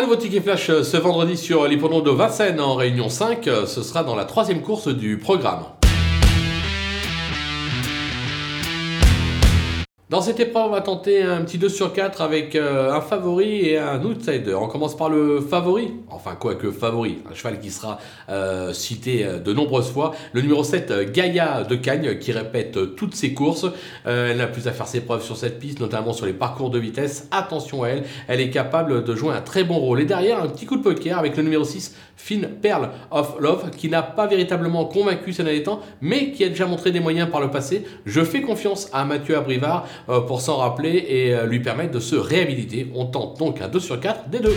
Un nouveau ticket flash euh, ce vendredi sur l'hippodrome de Vincennes en Réunion 5. Euh, Ce sera dans la troisième course du programme. Dans cette épreuve, on va tenter un petit 2 sur 4 avec euh, un favori et un outsider. On commence par le favori, enfin quoi que favori, un cheval qui sera euh, cité euh, de nombreuses fois. Le numéro 7, euh, Gaïa de Cagnes, qui répète toutes ses courses. Elle n'a plus à faire ses preuves sur cette piste, notamment sur les parcours de vitesse. Attention à elle, elle est capable de jouer un très bon rôle. Et derrière, un petit coup de poker avec le numéro 6, Finn Pearl of Love, qui n'a pas véritablement convaincu ces derniers temps, mais qui a déjà montré des moyens par le passé. Je fais confiance à Mathieu Abrivard pour s'en rappeler et euh, lui permettre de se réhabiliter. On tente donc un 2 sur 4 des deux.